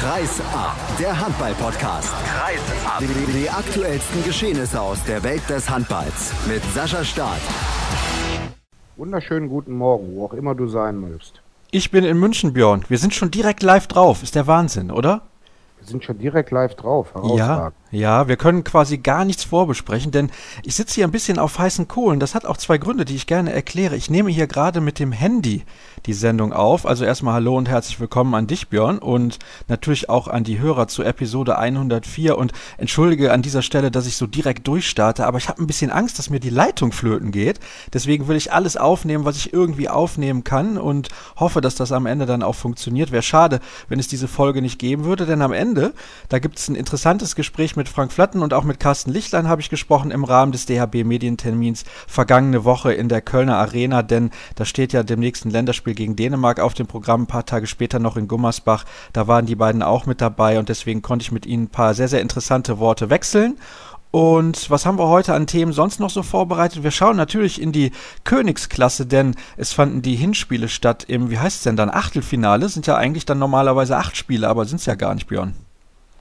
Kreis ab, der Handball-Podcast. Kreis ab. Die, die aktuellsten Geschehnisse aus der Welt des Handballs mit Sascha Staat. Wunderschönen guten Morgen, wo auch immer du sein mögst. Ich bin in München, Björn. Wir sind schon direkt live drauf. Ist der Wahnsinn, oder? Wir sind schon direkt live drauf. Ja, ja, wir können quasi gar nichts vorbesprechen, denn ich sitze hier ein bisschen auf heißen Kohlen. Das hat auch zwei Gründe, die ich gerne erkläre. Ich nehme hier gerade mit dem Handy die Sendung auf. Also erstmal hallo und herzlich willkommen an dich, Björn, und natürlich auch an die Hörer zu Episode 104. Und entschuldige an dieser Stelle, dass ich so direkt durchstarte, aber ich habe ein bisschen Angst, dass mir die Leitung flöten geht. Deswegen will ich alles aufnehmen, was ich irgendwie aufnehmen kann und hoffe, dass das am Ende dann auch funktioniert. Wäre schade, wenn es diese Folge nicht geben würde, denn am Ende, da gibt es ein interessantes Gespräch mit Frank Flatten und auch mit Carsten Lichtlein habe ich gesprochen im Rahmen des DHB Medientermins vergangene Woche in der Kölner Arena, denn da steht ja dem nächsten Länderspiel Spiel gegen Dänemark auf dem Programm, ein paar Tage später noch in Gummersbach. Da waren die beiden auch mit dabei und deswegen konnte ich mit ihnen ein paar sehr, sehr interessante Worte wechseln. Und was haben wir heute an Themen sonst noch so vorbereitet? Wir schauen natürlich in die Königsklasse, denn es fanden die Hinspiele statt im, wie heißt es denn dann, Achtelfinale. Sind ja eigentlich dann normalerweise acht Spiele, aber sind es ja gar nicht, Björn.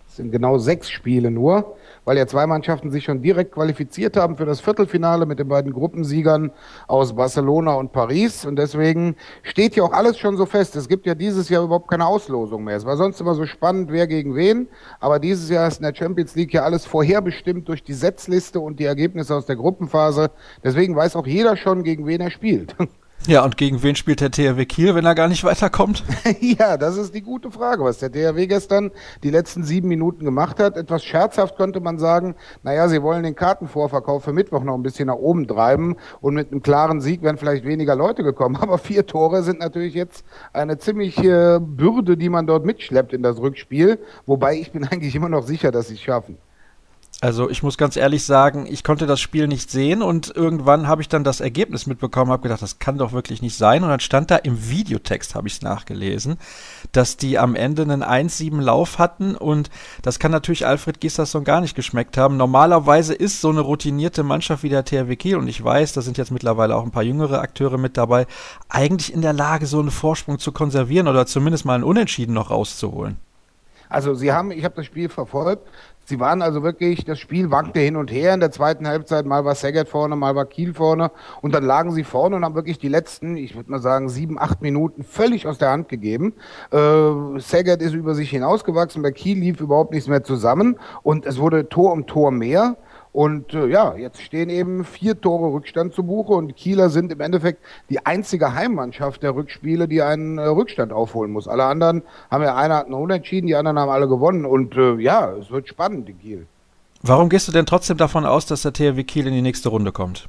Es sind genau sechs Spiele nur weil ja zwei Mannschaften sich schon direkt qualifiziert haben für das Viertelfinale mit den beiden Gruppensiegern aus Barcelona und Paris. Und deswegen steht ja auch alles schon so fest. Es gibt ja dieses Jahr überhaupt keine Auslosung mehr. Es war sonst immer so spannend, wer gegen wen. Aber dieses Jahr ist in der Champions League ja alles vorherbestimmt durch die Setzliste und die Ergebnisse aus der Gruppenphase. Deswegen weiß auch jeder schon, gegen wen er spielt. Ja, und gegen wen spielt der THW Kiel, wenn er gar nicht weiterkommt? ja, das ist die gute Frage, was der THW gestern die letzten sieben Minuten gemacht hat. Etwas scherzhaft könnte man sagen, naja, sie wollen den Kartenvorverkauf für Mittwoch noch ein bisschen nach oben treiben und mit einem klaren Sieg wären vielleicht weniger Leute gekommen. Aber vier Tore sind natürlich jetzt eine ziemliche Bürde, die man dort mitschleppt in das Rückspiel. Wobei ich bin eigentlich immer noch sicher, dass sie es schaffen. Also ich muss ganz ehrlich sagen, ich konnte das Spiel nicht sehen und irgendwann habe ich dann das Ergebnis mitbekommen, habe gedacht, das kann doch wirklich nicht sein. Und dann stand da im Videotext, habe ich es nachgelesen, dass die am Ende einen 1-7 Lauf hatten und das kann natürlich Alfred Gislason gar nicht geschmeckt haben. Normalerweise ist so eine routinierte Mannschaft wie der THW Kiel und ich weiß, da sind jetzt mittlerweile auch ein paar jüngere Akteure mit dabei, eigentlich in der Lage, so einen Vorsprung zu konservieren oder zumindest mal einen Unentschieden noch rauszuholen. Also sie haben, ich habe das Spiel verfolgt, Sie waren also wirklich, das Spiel wankte hin und her in der zweiten Halbzeit. Mal war Saget vorne, mal war Kiel vorne. Und dann lagen sie vorne und haben wirklich die letzten, ich würde mal sagen, sieben, acht Minuten völlig aus der Hand gegeben. Äh, Saget ist über sich hinausgewachsen. Bei Kiel lief überhaupt nichts mehr zusammen. Und es wurde Tor um Tor mehr. Und äh, ja, jetzt stehen eben vier Tore Rückstand zu Buche und Kieler sind im Endeffekt die einzige Heimmannschaft der Rückspiele, die einen äh, Rückstand aufholen muss. Alle anderen haben ja einer hat einen Unentschieden, die anderen haben alle gewonnen und äh, ja, es wird spannend in Kiel. Warum gehst du denn trotzdem davon aus, dass der THW Kiel in die nächste Runde kommt?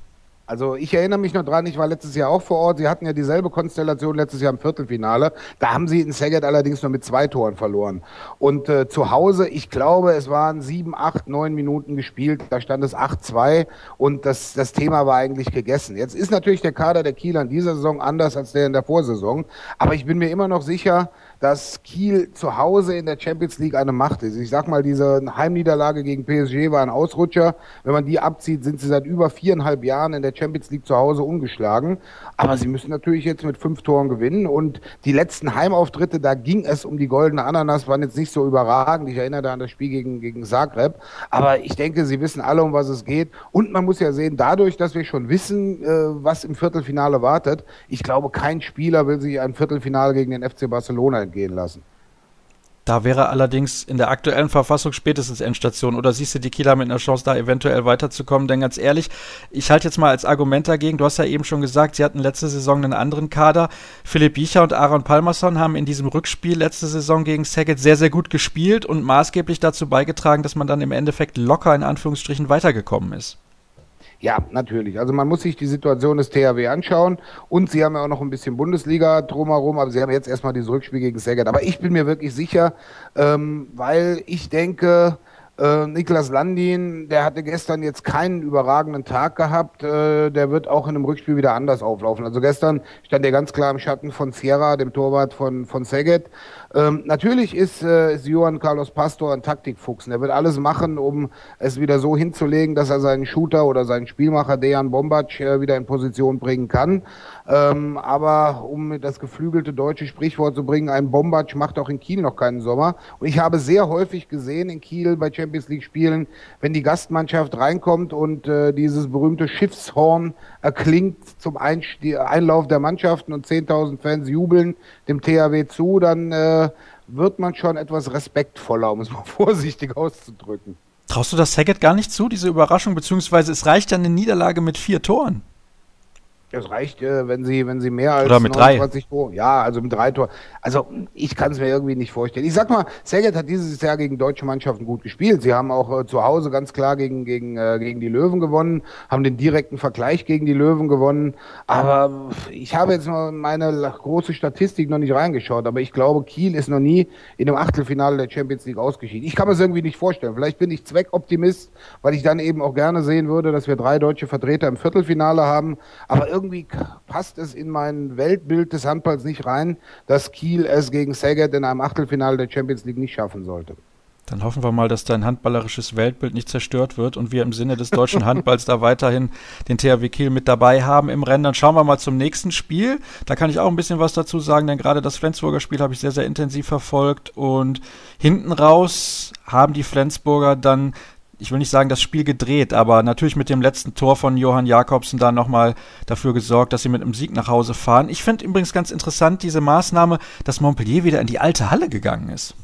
Also ich erinnere mich noch dran, ich war letztes Jahr auch vor Ort. Sie hatten ja dieselbe Konstellation letztes Jahr im Viertelfinale. Da haben sie in Saget allerdings nur mit zwei Toren verloren. Und äh, zu Hause, ich glaube, es waren sieben, acht, neun Minuten gespielt. Da stand es 8-2 und das, das Thema war eigentlich gegessen. Jetzt ist natürlich der Kader der Kieler in dieser Saison anders als der in der Vorsaison. Aber ich bin mir immer noch sicher, dass Kiel zu Hause in der Champions League eine Macht ist. Ich sag mal, diese Heimniederlage gegen PSG war ein Ausrutscher. Wenn man die abzieht, sind sie seit über viereinhalb Jahren in der Champions League zu Hause ungeschlagen. Aber sie müssen natürlich jetzt mit fünf Toren gewinnen. Und die letzten Heimauftritte, da ging es um die goldene Ananas, waren jetzt nicht so überragend. Ich erinnere da an das Spiel gegen, gegen Zagreb. Aber ich denke, sie wissen alle, um was es geht. Und man muss ja sehen, dadurch, dass wir schon wissen, äh, was im Viertelfinale wartet, ich glaube, kein Spieler will sich ein Viertelfinale gegen den FC Barcelona entgehen lassen. Da wäre allerdings in der aktuellen Verfassung spätestens Endstation. Oder siehst du die Kieler mit einer Chance, da eventuell weiterzukommen? Denn ganz ehrlich, ich halte jetzt mal als Argument dagegen. Du hast ja eben schon gesagt, sie hatten letzte Saison einen anderen Kader. Philipp Biecher und Aaron Palmerson haben in diesem Rückspiel letzte Saison gegen Saget sehr, sehr gut gespielt und maßgeblich dazu beigetragen, dass man dann im Endeffekt locker in Anführungsstrichen weitergekommen ist. Ja, natürlich. Also man muss sich die Situation des THW anschauen und sie haben ja auch noch ein bisschen Bundesliga drumherum, aber sie haben jetzt erstmal dieses Rückspiel gegen Saget. Aber ich bin mir wirklich sicher, ähm, weil ich denke, Äh, Niklas Landin, der hatte gestern jetzt keinen überragenden Tag gehabt. Äh, der wird auch in einem Rückspiel wieder anders auflaufen. Also gestern stand er ganz klar im Schatten von Sierra, dem Torwart von, von Saget. Ähm, natürlich ist, äh, ist Johann Carlos Pastor ein Taktikfuchs. Er wird alles machen, um es wieder so hinzulegen, dass er seinen Shooter oder seinen Spielmacher Dejan Bombac äh, wieder in Position bringen kann. Ähm, aber um das geflügelte deutsche Sprichwort zu bringen, ein Bombac macht auch in Kiel noch keinen Sommer. Und ich habe sehr häufig gesehen in Kiel bei Champions League Spielen, wenn die Gastmannschaft reinkommt und äh, dieses berühmte Schiffshorn erklingt zum Einlauf der Mannschaften und 10.000 Fans jubeln dem THW zu, dann äh, wird man schon etwas respektvoller, um es mal vorsichtig auszudrücken. Traust du das Saget gar nicht zu, diese Überraschung, beziehungsweise es reicht ja eine Niederlage mit vier Toren? Das reicht, äh, wenn sie, wenn sie mehr als Oder mit 29 drei. Tore. Ja, also mit drei Tor. Also ich kann es mir irgendwie nicht vorstellen. Ich sag mal, Saget hat dieses Jahr gegen deutsche Mannschaften gut gespielt. Sie haben auch äh, zu Hause ganz klar gegen, gegen, äh, gegen die Löwen gewonnen, haben den direkten Vergleich gegen die Löwen gewonnen. Aber ich habe jetzt noch meine große Statistik noch nicht reingeschaut, aber ich glaube, Kiel ist noch nie in dem Achtelfinale der Champions League ausgeschieden. Ich kann mir das irgendwie nicht vorstellen. Vielleicht bin ich Zweckoptimist, weil ich dann eben auch gerne sehen würde, dass wir drei deutsche Vertreter im Viertelfinale haben. Aber irgendwie passt es in mein Weltbild des Handballs nicht rein, dass Kiel es gegen Saget in einem Achtelfinale der Champions League nicht schaffen sollte. Dann hoffen wir mal, dass dein handballerisches Weltbild nicht zerstört wird und wir im Sinne des deutschen Handballs da weiterhin den THW Kiel mit dabei haben im Rennen. Dann schauen wir mal zum nächsten Spiel. Da kann ich auch ein bisschen was dazu sagen, denn gerade das Flensburger Spiel habe ich sehr, sehr intensiv verfolgt und hinten raus haben die Flensburger dann ich will nicht sagen, das Spiel gedreht, aber natürlich mit dem letzten Tor von Johann Jakobsen da nochmal dafür gesorgt, dass sie mit einem Sieg nach Hause fahren. Ich finde übrigens ganz interessant diese Maßnahme, dass Montpellier wieder in die alte Halle gegangen ist.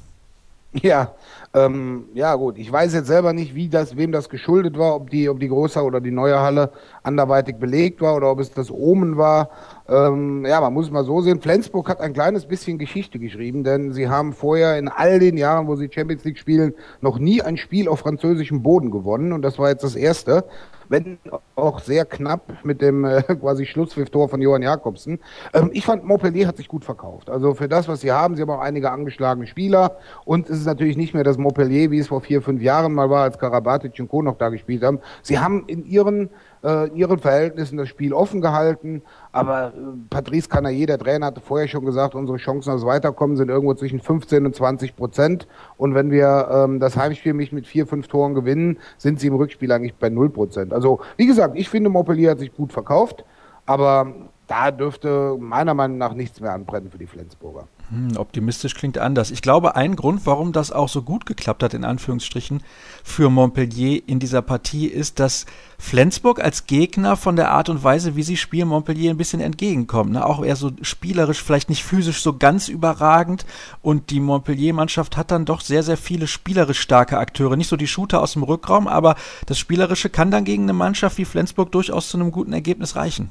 Ja, ähm, ja gut. Ich weiß jetzt selber nicht, wie das, wem das geschuldet war, ob die, ob die große oder die neue Halle anderweitig belegt war oder ob es das Omen war. Ähm, ja, man muss es mal so sehen. Flensburg hat ein kleines bisschen Geschichte geschrieben, denn sie haben vorher in all den Jahren, wo sie Champions League spielen, noch nie ein Spiel auf französischem Boden gewonnen und das war jetzt das erste wenn auch sehr knapp mit dem äh, quasi Schlusspfiff-Tor von Johann Jakobsen. Ähm, ich fand, Montpellier hat sich gut verkauft. Also für das, was sie haben, sie haben auch einige angeschlagene Spieler und es ist natürlich nicht mehr das Montpellier, wie es vor vier, fünf Jahren mal war, als Karabatic und Co. noch da gespielt haben. Sie haben in ihren äh, in ihren Verhältnissen das Spiel offen gehalten. Aber äh, Patrice Canaillé, der Trainer, hatte vorher schon gesagt, unsere Chancen aufs Weiterkommen sind irgendwo zwischen 15 und 20 Prozent. Und wenn wir ähm, das Heimspiel nicht mit vier, fünf Toren gewinnen, sind sie im Rückspiel eigentlich bei 0 Prozent. Also, wie gesagt, ich finde, Montpellier hat sich gut verkauft. Aber da dürfte meiner Meinung nach nichts mehr anbrennen für die Flensburger. Hm, optimistisch klingt anders. Ich glaube, ein Grund, warum das auch so gut geklappt hat, in Anführungsstrichen, für Montpellier in dieser Partie, ist, dass Flensburg als Gegner von der Art und Weise, wie sie spielen, Montpellier ein bisschen entgegenkommt. Ne? Auch eher so spielerisch, vielleicht nicht physisch so ganz überragend. Und die Montpellier-Mannschaft hat dann doch sehr, sehr viele spielerisch starke Akteure. Nicht so die Shooter aus dem Rückraum, aber das Spielerische kann dann gegen eine Mannschaft wie Flensburg durchaus zu einem guten Ergebnis reichen.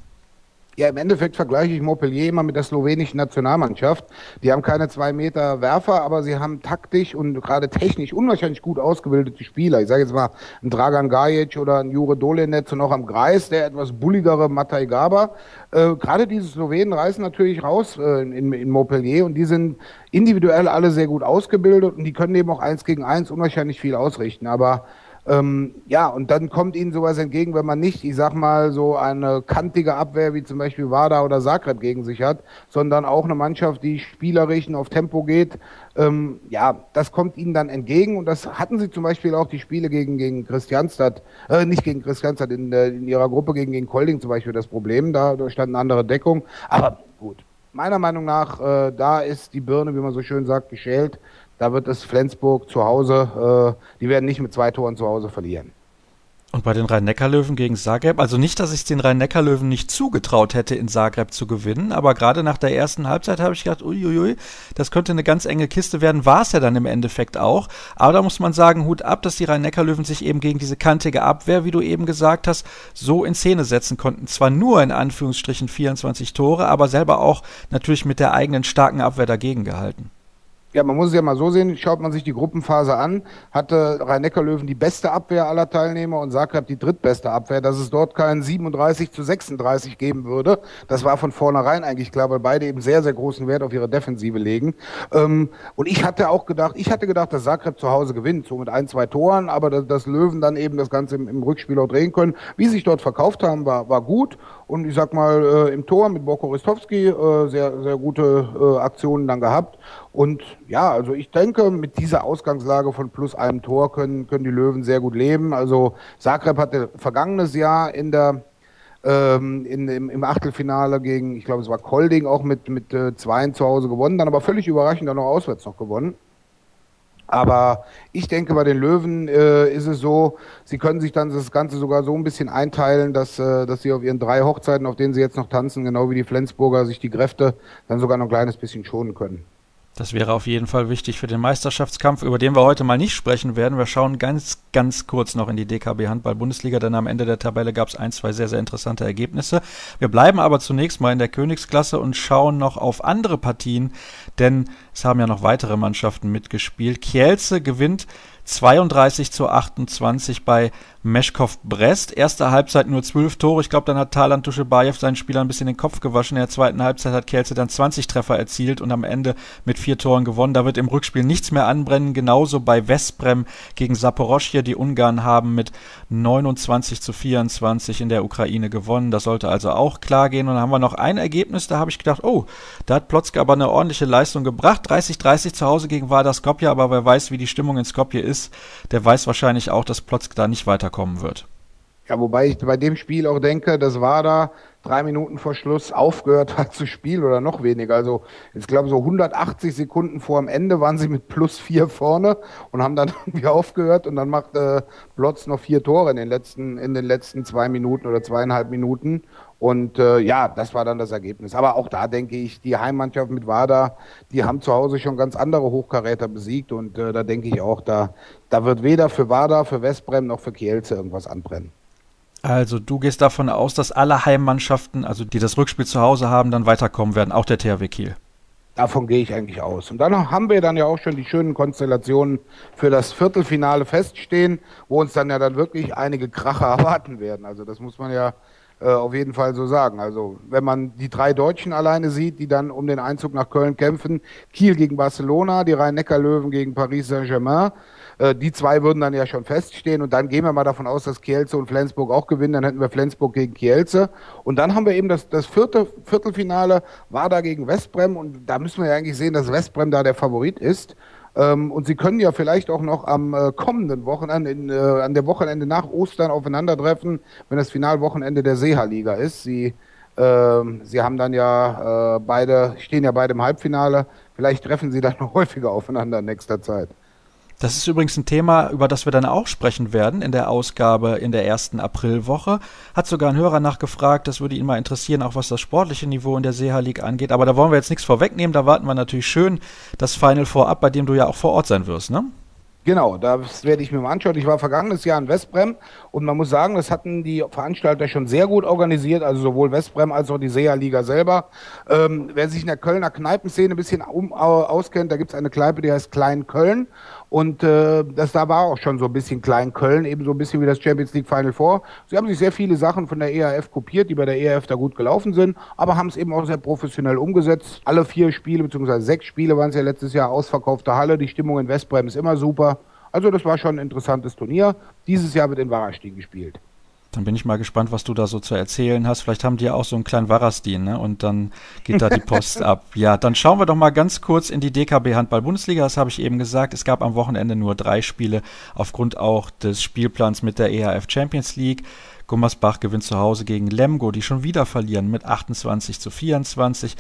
Ja, im Endeffekt vergleiche ich Montpellier immer mit der slowenischen Nationalmannschaft. Die haben keine zwei Meter Werfer, aber sie haben taktisch und gerade technisch unwahrscheinlich gut ausgebildete Spieler. Ich sage jetzt mal ein Dragan Gajic oder ein Jure Dolenetz und auch am Greis, der etwas bulligere Matai Gaba. Äh, gerade diese Slowenen reißen natürlich raus äh, in, in Montpellier und die sind individuell alle sehr gut ausgebildet und die können eben auch eins gegen eins unwahrscheinlich viel ausrichten. Aber ähm, ja, und dann kommt ihnen sowas entgegen, wenn man nicht, ich sag mal, so eine kantige Abwehr wie zum Beispiel Wada oder Zagreb gegen sich hat, sondern auch eine Mannschaft, die spielerisch auf Tempo geht. Ähm, ja, das kommt ihnen dann entgegen und das hatten sie zum Beispiel auch die Spiele gegen, gegen Christianstadt, äh, nicht gegen Christianstadt, in, in ihrer Gruppe gegen, gegen Kolding zum Beispiel das Problem, da, da stand eine andere Deckung, aber gut. Meiner Meinung nach, äh, da ist die Birne, wie man so schön sagt, geschält. Da wird es Flensburg zu Hause, äh, die werden nicht mit zwei Toren zu Hause verlieren. Und bei den Rhein-Neckar-Löwen gegen Zagreb, also nicht, dass ich es den Rhein-Neckar-Löwen nicht zugetraut hätte, in Zagreb zu gewinnen, aber gerade nach der ersten Halbzeit habe ich gedacht, uiuiui, das könnte eine ganz enge Kiste werden, war es ja dann im Endeffekt auch. Aber da muss man sagen, Hut ab, dass die Rhein-Neckar-Löwen sich eben gegen diese kantige Abwehr, wie du eben gesagt hast, so in Szene setzen konnten. Zwar nur in Anführungsstrichen 24 Tore, aber selber auch natürlich mit der eigenen starken Abwehr dagegen gehalten. Ja, man muss es ja mal so sehen, schaut man sich die Gruppenphase an, hatte Rhein-Neckar-Löwen die beste Abwehr aller Teilnehmer und Zagreb die drittbeste Abwehr, dass es dort keinen 37 zu 36 geben würde. Das war von vornherein eigentlich klar, weil beide eben sehr, sehr großen Wert auf ihre Defensive legen. Ähm, und ich hatte auch gedacht, ich hatte gedacht, dass Zagreb zu Hause gewinnt, so mit ein, zwei Toren, aber dass, Löwen dann eben das Ganze im, im Rückspiel auch drehen können. Wie sie sich dort verkauft haben, war, war gut. Und ich sag mal, äh, im Tor mit Boko Ristowski äh, sehr, sehr gute äh, Aktionen dann gehabt. Und ja, also ich denke, mit dieser Ausgangslage von plus einem Tor können, können die Löwen sehr gut leben. Also Zagreb hatte vergangenes Jahr in der ähm, in, im, im Achtelfinale gegen, ich glaube, es war Kolding auch mit, mit äh, Zweien zu Hause gewonnen, dann aber völlig überraschend dann noch auswärts noch gewonnen. Aber ich denke, bei den Löwen äh, ist es so, sie können sich dann das Ganze sogar so ein bisschen einteilen, dass, äh, dass sie auf ihren drei Hochzeiten, auf denen sie jetzt noch tanzen, genau wie die Flensburger, sich die Kräfte dann sogar noch ein kleines bisschen schonen können. Das wäre auf jeden Fall wichtig für den Meisterschaftskampf, über den wir heute mal nicht sprechen werden. Wir schauen ganz, ganz kurz noch in die DKB Handball-Bundesliga, denn am Ende der Tabelle gab es ein, zwei sehr, sehr interessante Ergebnisse. Wir bleiben aber zunächst mal in der Königsklasse und schauen noch auf andere Partien, denn es haben ja noch weitere Mannschaften mitgespielt. Kielce gewinnt 32 zu 28 bei Meschkow Brest. Erste Halbzeit nur 12 Tore. Ich glaube, dann hat Talan Duschebaev seinen Spielern ein bisschen den Kopf gewaschen. In der zweiten Halbzeit hat Kielce dann 20 Treffer erzielt und am Ende mit vier Toren gewonnen. Da wird im Rückspiel nichts mehr anbrennen. Genauso bei Westbrem gegen Saporoschje. Die Ungarn haben mit 29 zu 24 in der Ukraine gewonnen. Das sollte also auch klar gehen. Und dann haben wir noch ein Ergebnis. Da habe ich gedacht, oh, da hat Plotzke aber eine ordentliche Leistung gebracht. 30-30 zu Hause gegen Vardar Skopje. Aber wer weiß, wie die Stimmung in Skopje ist ist, der weiß wahrscheinlich auch, dass Plotzk da nicht weiterkommen wird. Ja, wobei ich bei dem Spiel auch denke, das war da drei Minuten vor Schluss aufgehört hat zu spielen oder noch weniger. Also ich glaube so 180 Sekunden vor dem Ende waren sie mit plus vier vorne und haben dann irgendwie aufgehört und dann macht äh, Blotz noch vier Tore in den letzten in den letzten zwei Minuten oder zweieinhalb Minuten und äh, ja, das war dann das Ergebnis. Aber auch da denke ich, die Heimmannschaft mit WADA, die haben zu Hause schon ganz andere Hochkaräter besiegt. Und äh, da denke ich auch, da, da wird weder für WADA, für Westbrem noch für Kielce irgendwas anbrennen. Also du gehst davon aus, dass alle Heimmannschaften, also die das Rückspiel zu Hause haben, dann weiterkommen werden, auch der THW Kiel. Davon gehe ich eigentlich aus. Und dann haben wir dann ja auch schon die schönen Konstellationen für das Viertelfinale feststehen, wo uns dann ja dann wirklich einige Kracher erwarten werden. Also das muss man ja äh, auf jeden Fall so sagen. Also wenn man die drei Deutschen alleine sieht, die dann um den Einzug nach Köln kämpfen, Kiel gegen Barcelona, die Rhein-Neckar-Löwen gegen Paris Saint-Germain, die zwei würden dann ja schon feststehen und dann gehen wir mal davon aus, dass Kielce und Flensburg auch gewinnen, dann hätten wir Flensburg gegen Kielce und dann haben wir eben das, das vierte Viertelfinale war da gegen Westbrem und da müssen wir ja eigentlich sehen, dass Westbrem da der Favorit ist ähm, und sie können ja vielleicht auch noch am äh, kommenden Wochenende, in, äh, an der Wochenende nach Ostern aufeinandertreffen, wenn das Finalwochenende der Seeha-Liga ist. Sie, äh, sie haben dann ja äh, beide, stehen ja beide im Halbfinale. Vielleicht treffen sie dann noch häufiger aufeinander in nächster Zeit. Das ist übrigens ein Thema, über das wir dann auch sprechen werden in der Ausgabe in der ersten Aprilwoche. Hat sogar ein Hörer nachgefragt, das würde ihn mal interessieren, auch was das sportliche Niveau in der Seha League angeht. Aber da wollen wir jetzt nichts vorwegnehmen, da warten wir natürlich schön das Final vorab, bei dem du ja auch vor Ort sein wirst, ne? Genau, das werde ich mir mal anschauen. Ich war vergangenes Jahr in Westbrem und man muss sagen, das hatten die Veranstalter schon sehr gut organisiert, also sowohl Westbrem als auch die SEA-Liga selber. Ähm, wer sich in der Kölner Kneipenszene ein bisschen um, auskennt, da gibt es eine Kneipe, die heißt Klein Köln und äh, das da war auch schon so ein bisschen Klein Köln, eben so ein bisschen wie das Champions League Final Four. Sie haben sich sehr viele Sachen von der ERF kopiert, die bei der ERF da gut gelaufen sind, aber haben es eben auch sehr professionell umgesetzt. Alle vier Spiele, beziehungsweise sechs Spiele waren es ja letztes Jahr ausverkaufte Halle. Die Stimmung in Westbrem ist immer super. Also das war schon ein interessantes Turnier. Dieses Jahr wird in Warastin gespielt. Dann bin ich mal gespannt, was du da so zu erzählen hast. Vielleicht haben die ja auch so einen kleinen Warastin, ne? Und dann geht da die Post ab. Ja, dann schauen wir doch mal ganz kurz in die DKB Handball Bundesliga. Das habe ich eben gesagt. Es gab am Wochenende nur drei Spiele aufgrund auch des Spielplans mit der EHF Champions League. Gummersbach gewinnt zu Hause gegen Lemgo, die schon wieder verlieren mit 28 zu 24.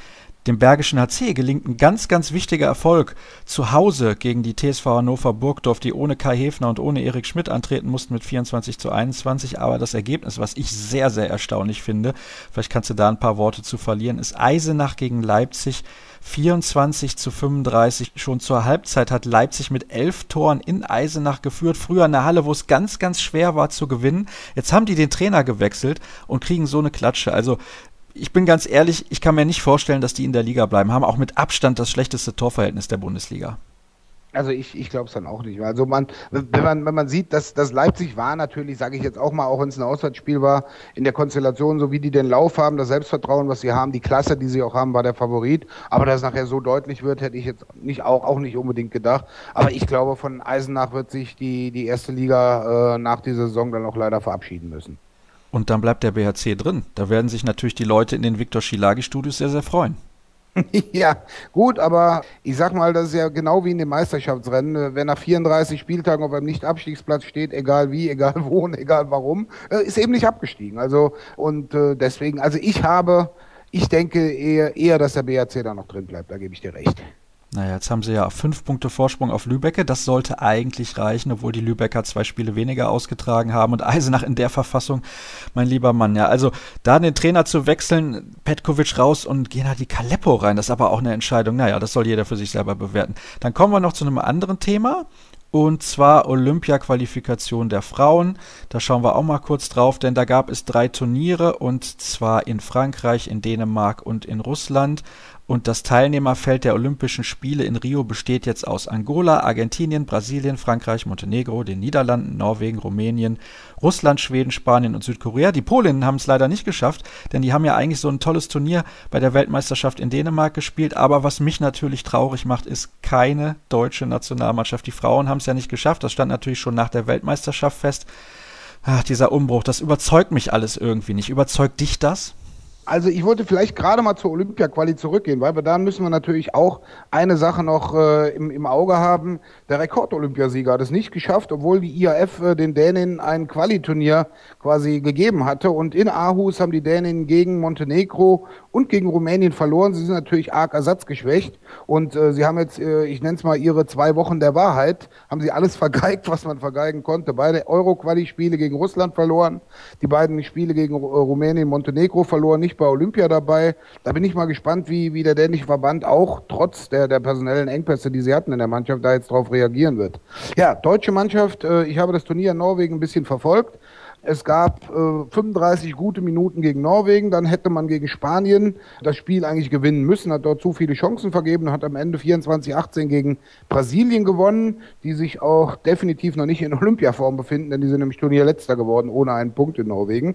Dem Bergischen HC gelingt ein ganz, ganz wichtiger Erfolg zu Hause gegen die TSV Hannover Burgdorf, die ohne Kai Hefner und ohne Erik Schmidt antreten mussten mit 24 zu 21. Aber das Ergebnis, was ich sehr, sehr erstaunlich finde, vielleicht kannst du da ein paar Worte zu verlieren, ist Eisenach gegen Leipzig. 24 zu 35. Schon zur Halbzeit hat Leipzig mit elf Toren in Eisenach geführt. Früher in der Halle, wo es ganz, ganz schwer war zu gewinnen. Jetzt haben die den Trainer gewechselt und kriegen so eine Klatsche. Also ich bin ganz ehrlich, ich kann mir nicht vorstellen, dass die in der Liga bleiben. Haben auch mit Abstand das schlechteste Torverhältnis der Bundesliga. Also ich, ich glaube es dann auch nicht. Also man, wenn man, wenn man sieht, dass, dass Leipzig war natürlich, sage ich jetzt auch mal, auch wenn es ein Auswärtsspiel war, in der Konstellation, so wie die den Lauf haben, das Selbstvertrauen, was sie haben, die Klasse, die sie auch haben, war der Favorit. Aber dass es nachher so deutlich wird, hätte ich jetzt nicht auch, auch nicht unbedingt gedacht. Aber ich glaube, von Eisenach wird sich die, die erste Liga äh, nach dieser Saison dann auch leider verabschieden müssen. Und dann bleibt der BHC drin. Da werden sich natürlich die Leute in den Viktor Schilagi Studios sehr, sehr freuen. ja, gut, aber ich sag mal, das ist ja genau wie in dem Meisterschaftsrennen. Wenn nach 34 Spieltagen auf einem Nicht-Abstiegsplatz steht, egal wie, egal wo und egal warum, äh, ist eben nicht abgestiegen. Also, und äh, deswegen, also ich habe, ich denke eher, eher, dass der BRC da noch drin bleibt, da gebe ich dir recht. Naja, jetzt haben sie ja fünf Punkte Vorsprung auf Lübecke. Das sollte eigentlich reichen, obwohl die Lübecker zwei Spiele weniger ausgetragen haben. Und Eisenach in der Verfassung, mein lieber Mann. Ja, also da den Trainer zu wechseln, Petkovic raus und gehen halt die Kaleppo rein. Das ist aber auch eine Entscheidung. Naja, das soll jeder für sich selber bewerten. Dann kommen wir noch zu einem anderen Thema. Und zwar Olympia-Qualifikation der Frauen. Da schauen wir auch mal kurz drauf, denn da gab es drei Turniere und zwar in Frankreich, in Dänemark und in Russland. Und das Teilnehmerfeld der Olympischen Spiele in Rio besteht jetzt aus Angola, Argentinien, Brasilien, Frankreich, Montenegro, den Niederlanden, Norwegen, Rumänien, Russland, Schweden, Spanien und Südkorea. Die Polinnen haben es leider nicht geschafft, denn die haben ja eigentlich so ein tolles Turnier bei der Weltmeisterschaft in Dänemark gespielt. Aber was mich natürlich traurig macht, ist keine deutsche Nationalmannschaft. Die Frauen haben es ja nicht geschafft. Das stand natürlich schon nach der Weltmeisterschaft fest. Ach, dieser Umbruch, das überzeugt mich alles irgendwie nicht. Überzeugt dich das? Also ich wollte vielleicht gerade mal zur Olympia-Quali zurückgehen, weil wir da müssen wir natürlich auch eine Sache noch äh, im, im Auge haben. Der Rekord-Olympiasieger hat es nicht geschafft, obwohl die IAF äh, den Dänen ein Quali-Turnier quasi gegeben hatte. Und in Aarhus haben die Dänen gegen Montenegro und gegen Rumänien verloren. Sie sind natürlich arg ersatzgeschwächt. Und äh, sie haben jetzt, äh, ich nenne es mal, ihre zwei Wochen der Wahrheit, haben sie alles vergeigt, was man vergeigen konnte. Beide Euro-Quali-Spiele gegen Russland verloren, die beiden Spiele gegen äh, Rumänien, Montenegro verloren, nicht nicht bei Olympia dabei. Da bin ich mal gespannt, wie, wie der dänische Verband auch trotz der, der personellen Engpässe, die sie hatten in der Mannschaft, da jetzt drauf reagieren wird. Ja, deutsche Mannschaft, äh, ich habe das Turnier in Norwegen ein bisschen verfolgt. Es gab äh, 35 gute Minuten gegen Norwegen, dann hätte man gegen Spanien das Spiel eigentlich gewinnen müssen, hat dort zu viele Chancen vergeben und hat am Ende 24-18 gegen Brasilien gewonnen, die sich auch definitiv noch nicht in Olympiaform befinden, denn die sind nämlich Turnierletzter geworden, ohne einen Punkt in Norwegen.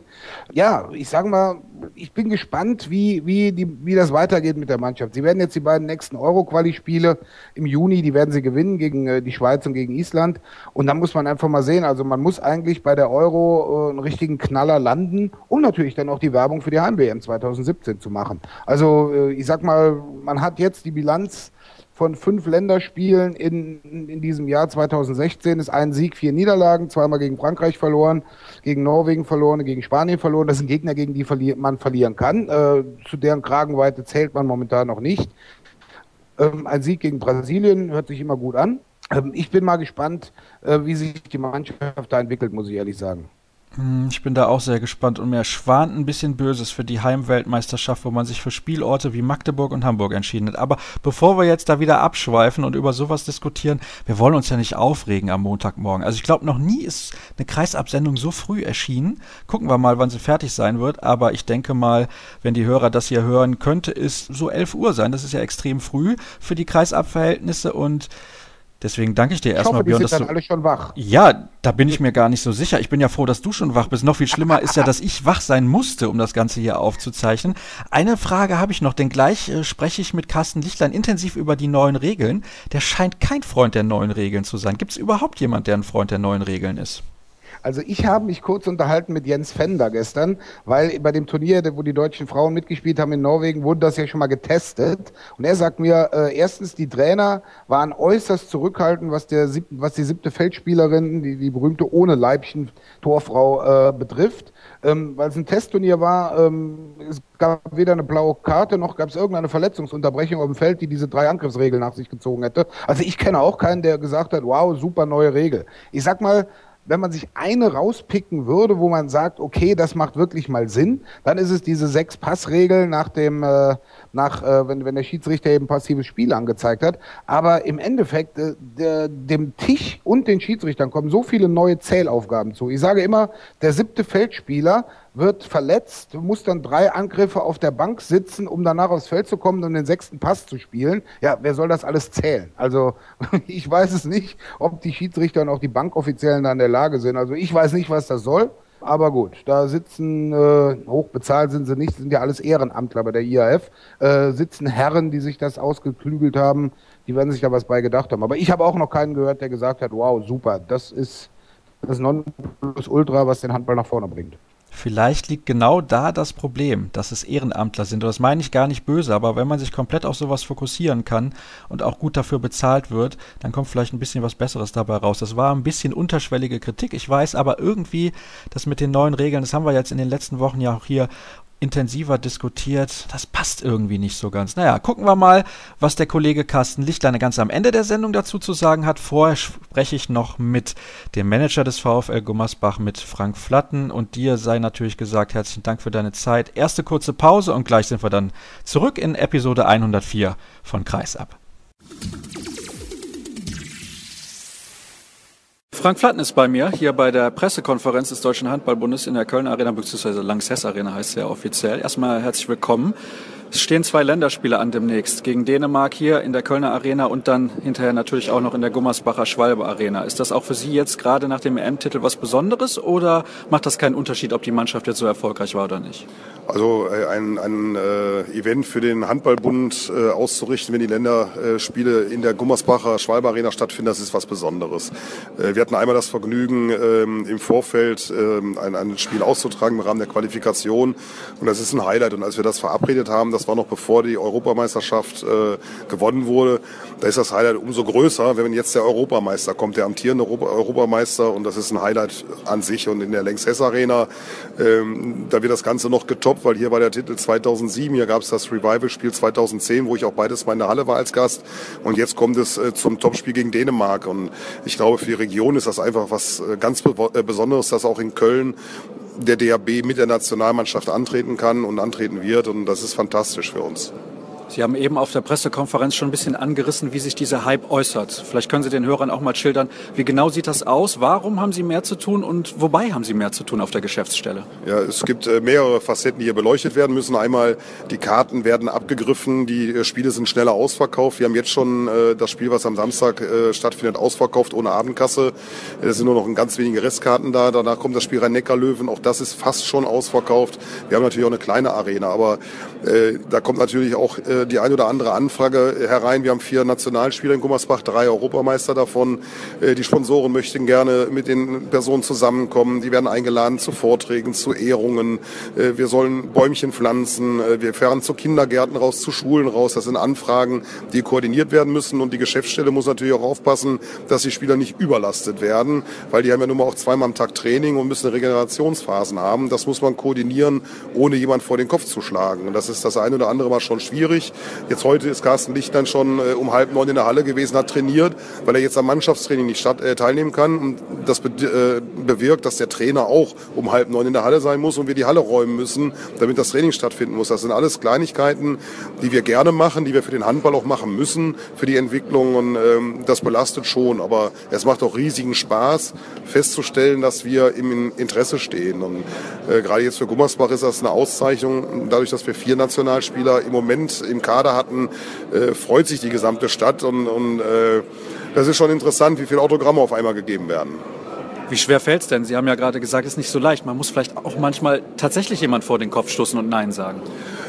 Ja, ich sage mal, ich bin gespannt, wie, wie, die, wie das weitergeht mit der Mannschaft. Sie werden jetzt die beiden nächsten Euro-Quali-Spiele im Juni, die werden sie gewinnen gegen äh, die Schweiz und gegen Island. Und dann muss man einfach mal sehen, also man muss eigentlich bei der Euro äh, einen richtigen Knaller landen, um natürlich dann auch die Werbung für die Heim-WM 2017 zu machen. Also äh, ich sag mal, man hat jetzt die Bilanz von fünf Länderspielen in, in diesem Jahr 2016 ist ein Sieg, vier Niederlagen, zweimal gegen Frankreich verloren, gegen Norwegen verloren, gegen Spanien verloren. Das sind Gegner, gegen die man verlieren kann. Äh, zu deren Kragenweite zählt man momentan noch nicht. Ähm, ein Sieg gegen Brasilien hört sich immer gut an. Ähm, ich bin mal gespannt, äh, wie sich die Mannschaft da entwickelt, muss ich ehrlich sagen. Hm, ich bin da auch sehr gespannt und mir schwant ein bisschen Böses für die Heimweltmeisterschaft, wo man sich für Spielorte wie Magdeburg und Hamburg entschieden hat. Aber bevor wir jetzt da wieder abschweifen und über sowas diskutieren, wir wollen uns ja nicht aufregen am Montagmorgen. Also ich glaube, noch nie ist eine Kreisabsendung so früh erschienen. Gucken wir mal, wann sie fertig sein wird. Aber ich denke mal, wenn die Hörer das hier hören, könnte es so 11 Uhr sein. Das ist ja extrem früh für die Kreisabverhältnisse und Deswegen danke ich dir erstmal, Björn. Dass du, alle schon wach. Ja, da bin ich mir gar nicht so sicher. Ich bin ja froh, dass du schon wach bist. Noch viel schlimmer ist ja, dass ich wach sein musste, um das Ganze hier aufzuzeichnen. Eine Frage habe ich noch, denn gleich äh, spreche ich mit Carsten Lichtlein intensiv über die neuen Regeln. Der scheint kein Freund der neuen Regeln zu sein. Gibt es überhaupt jemand, der ein Freund der neuen Regeln ist? Also ich habe mich kurz unterhalten mit Jens Fender gestern, weil bei dem Turnier, wo die deutschen Frauen mitgespielt haben in Norwegen, wurde das ja schon mal getestet. Und er sagt mir, äh, erstens, die Trainer waren äußerst zurückhaltend, was, der, was die siebte Feldspielerin, die, die berühmte ohne Leibchen Torfrau äh, betrifft. Ähm, weil es ein Testturnier war, ähm, es gab weder eine blaue Karte noch gab es irgendeine Verletzungsunterbrechung auf dem Feld, die diese drei Angriffsregeln nach sich gezogen hätte. Also ich kenne auch keinen, der gesagt hat, wow, super neue Regel. Ich sag mal, wenn man sich eine rauspicken würde, wo man sagt, okay, das macht wirklich mal Sinn, dann ist es diese sechs Passregeln nach dem, äh, nach, äh, wenn, wenn der Schiedsrichter eben passives Spiel angezeigt hat. Aber im Endeffekt, äh, der, dem Tisch und den Schiedsrichtern kommen so viele neue Zählaufgaben zu. Ich sage immer, der siebte Feldspieler wird verletzt, muss dann drei Angriffe auf der Bank sitzen, um danach aufs Feld zu kommen und den sechsten Pass zu spielen. Ja, wer soll das alles zählen? Also ich weiß es nicht, ob die Schiedsrichter und auch die Bankoffiziellen da in der Lage sind. Also ich weiß nicht, was das soll. Aber gut, da sitzen, äh, hochbezahlt sind sie nicht, sind ja alles Ehrenamtler bei der IAF, äh, sitzen Herren, die sich das ausgeklügelt haben, die werden sich da was bei gedacht haben. Aber ich habe auch noch keinen gehört, der gesagt hat, wow, super, das ist das Nonplusultra, was den Handball nach vorne bringt. Vielleicht liegt genau da das Problem, dass es Ehrenamtler sind. Und das meine ich gar nicht böse, aber wenn man sich komplett auf sowas fokussieren kann und auch gut dafür bezahlt wird, dann kommt vielleicht ein bisschen was Besseres dabei raus. Das war ein bisschen unterschwellige Kritik, ich weiß, aber irgendwie das mit den neuen Regeln, das haben wir jetzt in den letzten Wochen ja auch hier intensiver diskutiert. Das passt irgendwie nicht so ganz. Naja, gucken wir mal, was der Kollege Carsten Lichtlein ganz am Ende der Sendung dazu zu sagen hat. Vorher spreche ich noch mit dem Manager des VfL Gummersbach, mit Frank Flatten. Und dir sei natürlich gesagt, herzlichen Dank für deine Zeit. Erste kurze Pause und gleich sind wir dann zurück in Episode 104 von Kreisab. Frank Flatten ist bei mir hier bei der Pressekonferenz des Deutschen Handballbundes in der Köln Arena, beziehungsweise Lanxess Arena heißt es ja offiziell. Erstmal herzlich willkommen. Es stehen zwei Länderspiele an demnächst. Gegen Dänemark hier in der Kölner Arena und dann hinterher natürlich auch noch in der Gummersbacher Schwalbe Arena. Ist das auch für Sie jetzt gerade nach dem EM-Titel was Besonderes oder macht das keinen Unterschied, ob die Mannschaft jetzt so erfolgreich war oder nicht? Also äh, ein, ein äh, Event für den Handballbund äh, auszurichten, wenn die Länderspiele in der Gummersbacher Schwalbe Arena stattfinden, das ist was Besonderes. Äh, wir hatten einmal das Vergnügen, ähm, im Vorfeld ähm, ein, ein Spiel auszutragen im Rahmen der Qualifikation und das ist ein Highlight. Und als wir das verabredet haben, das war noch bevor die Europameisterschaft äh, gewonnen wurde, da ist das Highlight umso größer, wenn jetzt der Europameister kommt, der amtierende Europa Europameister und das ist ein Highlight an sich und in der Längshess Arena, ähm, da wird das Ganze noch getoppt weil hier war der Titel 2007, hier gab es das Revival-Spiel 2010, wo ich auch beides mal in der Halle war als Gast. Und jetzt kommt es äh, zum Topspiel gegen Dänemark. Und ich glaube, für die Region ist das einfach was äh, ganz äh, Besonderes, dass auch in Köln der DAB mit der Nationalmannschaft antreten kann und antreten wird. Und das ist fantastisch für uns. Sie haben eben auf der Pressekonferenz schon ein bisschen angerissen, wie sich dieser Hype äußert. Vielleicht können Sie den Hörern auch mal schildern, wie genau sieht das aus? Warum haben Sie mehr zu tun und wobei haben Sie mehr zu tun auf der Geschäftsstelle? Ja, es gibt äh, mehrere Facetten, die hier beleuchtet werden müssen. Einmal, die Karten werden abgegriffen, die äh, Spiele sind schneller ausverkauft. Wir haben jetzt schon äh, das Spiel, was am Samstag stattfindet, ausverkauft ohne Abendkasse. Es sind nur noch ganz wenige Restkarten da. Danach kommt das Spiel Rhein-Neckar-Löwen. Auch das ist fast schon ausverkauft. Wir haben natürlich auch eine kleine Arena, aber da kommt natürlich auch die ein oder andere Anfrage herein. Wir haben vier Nationalspieler in Gummersbach, drei Europameister davon. Äh, die Sponsoren möchten gerne mit den Personen zusammenkommen. Die werden eingeladen zu Vorträgen, zu Ehrungen. Äh, wir sollen Bäumchen pflanzen. Äh, wir fahren zu Kindergärten raus, zu Schulen raus. Das sind Anfragen, die koordiniert werden müssen. Und die Geschäftsstelle muss natürlich auch aufpassen, dass die Spieler nicht überlastet werden, weil die haben ja nun mal auch zweimal am Tag Training und müssen Regenerationsphasen haben. Das muss man koordinieren, ohne jemand vor den Kopf zu schlagen. Und das ist das eine oder andere Mal schon schwierig. Jetzt heute ist Carsten Licht dann schon äh, um halb neun in der Halle gewesen, hat trainiert, weil er jetzt am Mannschaftstraining nicht statt, äh, teilnehmen kann. Und das be äh, bewirkt, dass der Trainer auch um halb neun in der Halle sein muss und wir die Halle räumen müssen, damit das Training stattfinden muss. Das sind alles Kleinigkeiten, die wir gerne machen, die wir für den Handball auch machen müssen, für die Entwicklung. Und ähm, das belastet schon. Aber es macht auch riesigen Spaß, festzustellen, dass wir im Interesse stehen. Und äh, gerade jetzt für Gummersbach ist das eine Auszeichnung, dadurch, dass wir vier Nationalspieler im Moment im Kader hatten, äh, freut sich die gesamte Stadt und, und äh, das ist schon interessant, wie viele Autogramme auf einmal gegeben werden. Wie schwer fällt es denn? Sie haben ja gerade gesagt, es ist nicht so leicht. Man muss vielleicht auch manchmal tatsächlich jemand vor den Kopf stoßen und Nein sagen.